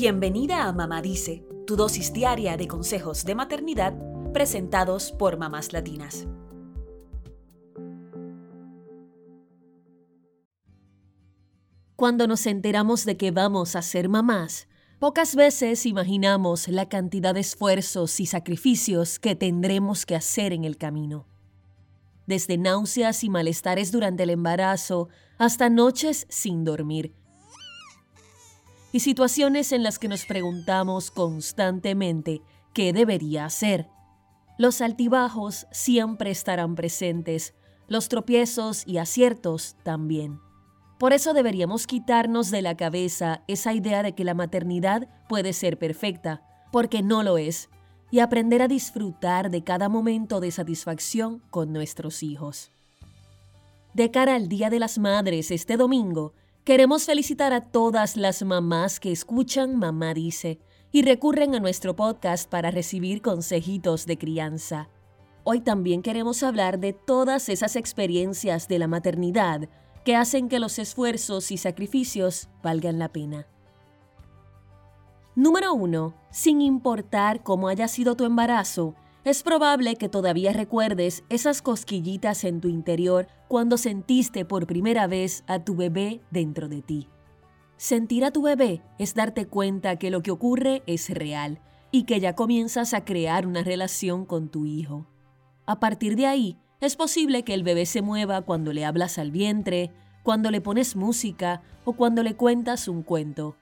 Bienvenida a Mamá Dice, tu dosis diaria de consejos de maternidad presentados por mamás latinas. Cuando nos enteramos de que vamos a ser mamás, pocas veces imaginamos la cantidad de esfuerzos y sacrificios que tendremos que hacer en el camino. Desde náuseas y malestares durante el embarazo hasta noches sin dormir, y situaciones en las que nos preguntamos constantemente qué debería hacer. Los altibajos siempre estarán presentes, los tropiezos y aciertos también. Por eso deberíamos quitarnos de la cabeza esa idea de que la maternidad puede ser perfecta, porque no lo es, y aprender a disfrutar de cada momento de satisfacción con nuestros hijos. De cara al Día de las Madres este domingo, Queremos felicitar a todas las mamás que escuchan Mamá Dice y recurren a nuestro podcast para recibir consejitos de crianza. Hoy también queremos hablar de todas esas experiencias de la maternidad que hacen que los esfuerzos y sacrificios valgan la pena. Número 1. Sin importar cómo haya sido tu embarazo, es probable que todavía recuerdes esas cosquillitas en tu interior cuando sentiste por primera vez a tu bebé dentro de ti. Sentir a tu bebé es darte cuenta que lo que ocurre es real y que ya comienzas a crear una relación con tu hijo. A partir de ahí, es posible que el bebé se mueva cuando le hablas al vientre, cuando le pones música o cuando le cuentas un cuento.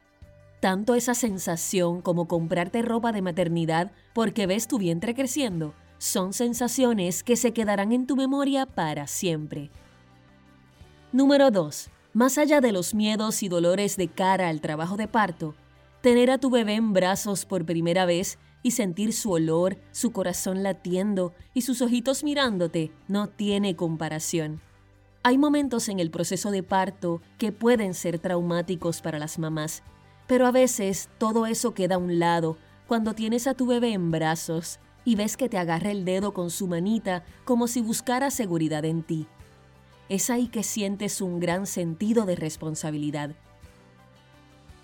Tanto esa sensación como comprarte ropa de maternidad porque ves tu vientre creciendo son sensaciones que se quedarán en tu memoria para siempre. Número 2. Más allá de los miedos y dolores de cara al trabajo de parto, tener a tu bebé en brazos por primera vez y sentir su olor, su corazón latiendo y sus ojitos mirándote no tiene comparación. Hay momentos en el proceso de parto que pueden ser traumáticos para las mamás pero a veces todo eso queda a un lado cuando tienes a tu bebé en brazos y ves que te agarra el dedo con su manita como si buscara seguridad en ti. Es ahí que sientes un gran sentido de responsabilidad.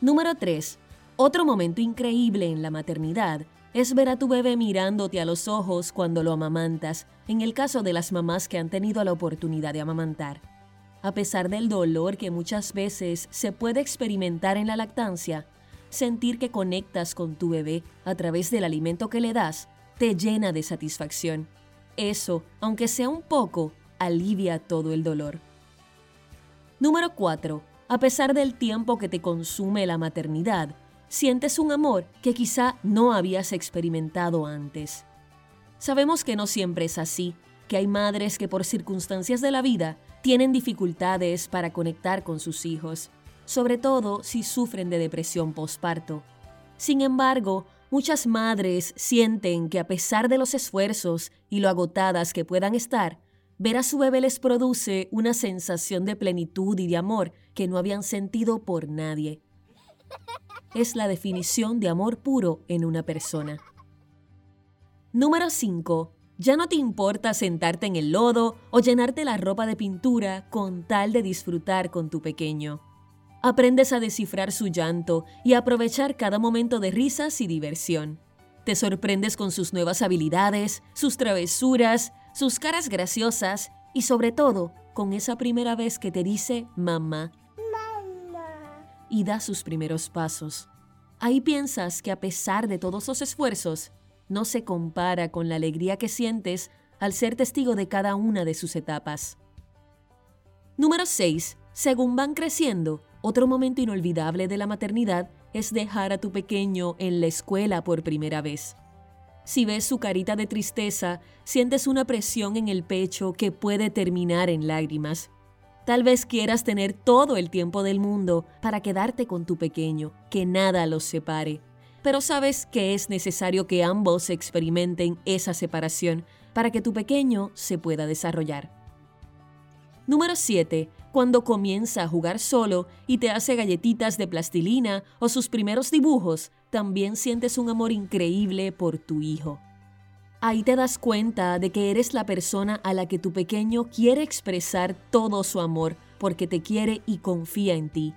Número 3. Otro momento increíble en la maternidad es ver a tu bebé mirándote a los ojos cuando lo amamantas, en el caso de las mamás que han tenido la oportunidad de amamantar. A pesar del dolor que muchas veces se puede experimentar en la lactancia, sentir que conectas con tu bebé a través del alimento que le das te llena de satisfacción. Eso, aunque sea un poco, alivia todo el dolor. Número 4. A pesar del tiempo que te consume la maternidad, sientes un amor que quizá no habías experimentado antes. Sabemos que no siempre es así, que hay madres que por circunstancias de la vida tienen dificultades para conectar con sus hijos, sobre todo si sufren de depresión postparto. Sin embargo, muchas madres sienten que a pesar de los esfuerzos y lo agotadas que puedan estar, ver a su bebé les produce una sensación de plenitud y de amor que no habían sentido por nadie. Es la definición de amor puro en una persona. Número 5. Ya no te importa sentarte en el lodo o llenarte la ropa de pintura con tal de disfrutar con tu pequeño. Aprendes a descifrar su llanto y aprovechar cada momento de risas y diversión. Te sorprendes con sus nuevas habilidades, sus travesuras, sus caras graciosas y sobre todo con esa primera vez que te dice mamá. Mamá. Y da sus primeros pasos. Ahí piensas que a pesar de todos los esfuerzos, no se compara con la alegría que sientes al ser testigo de cada una de sus etapas. Número 6. Según van creciendo, otro momento inolvidable de la maternidad es dejar a tu pequeño en la escuela por primera vez. Si ves su carita de tristeza, sientes una presión en el pecho que puede terminar en lágrimas. Tal vez quieras tener todo el tiempo del mundo para quedarte con tu pequeño, que nada los separe pero sabes que es necesario que ambos experimenten esa separación para que tu pequeño se pueda desarrollar. Número 7. Cuando comienza a jugar solo y te hace galletitas de plastilina o sus primeros dibujos, también sientes un amor increíble por tu hijo. Ahí te das cuenta de que eres la persona a la que tu pequeño quiere expresar todo su amor porque te quiere y confía en ti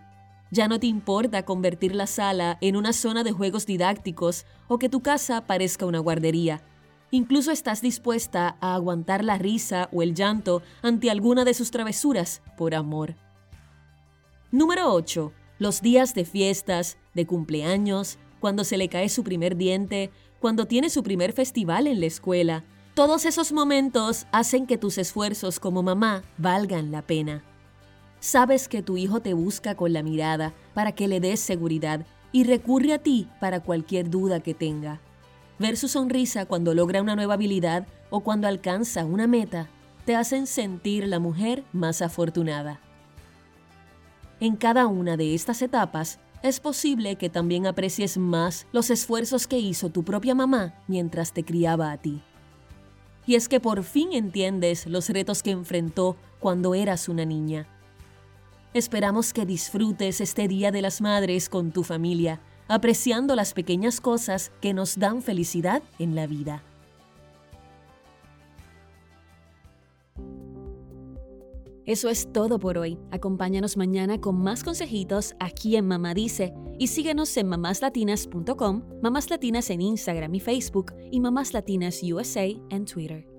Ya no te importa convertir la sala en una zona de juegos didácticos o que tu casa parezca una guardería. Incluso estás dispuesta a aguantar la risa o el llanto ante alguna de sus travesuras por amor. Número 8. Los días de fiestas, de cumpleaños, cuando se le cae su primer diente, cuando tiene su primer festival en la escuela. Todos esos momentos hacen que tus esfuerzos como mamá valgan la pena. Sabes que tu hijo te busca con la mirada para que le des seguridad y recurre a ti para cualquier duda que tenga. Ver su sonrisa cuando logra una nueva habilidad o cuando alcanza una meta te hacen sentir la mujer más afortunada. En cada una de estas etapas es posible que también aprecies más los esfuerzos que hizo tu propia mamá mientras te criaba a ti. Y es que por fin entiendes los retos que enfrentó cuando eras una niña Esperamos que disfrutes este Día de las Madres con tu familia, apreciando las pequeñas cosas que nos dan felicidad en la vida. Eso es todo por hoy. Acompáñanos mañana con más consejitos aquí en Mamá Dice y síguenos en mamáslatinas.com, Mamás Latinas en Instagram y Facebook y Mamás Latinas USA en Twitter.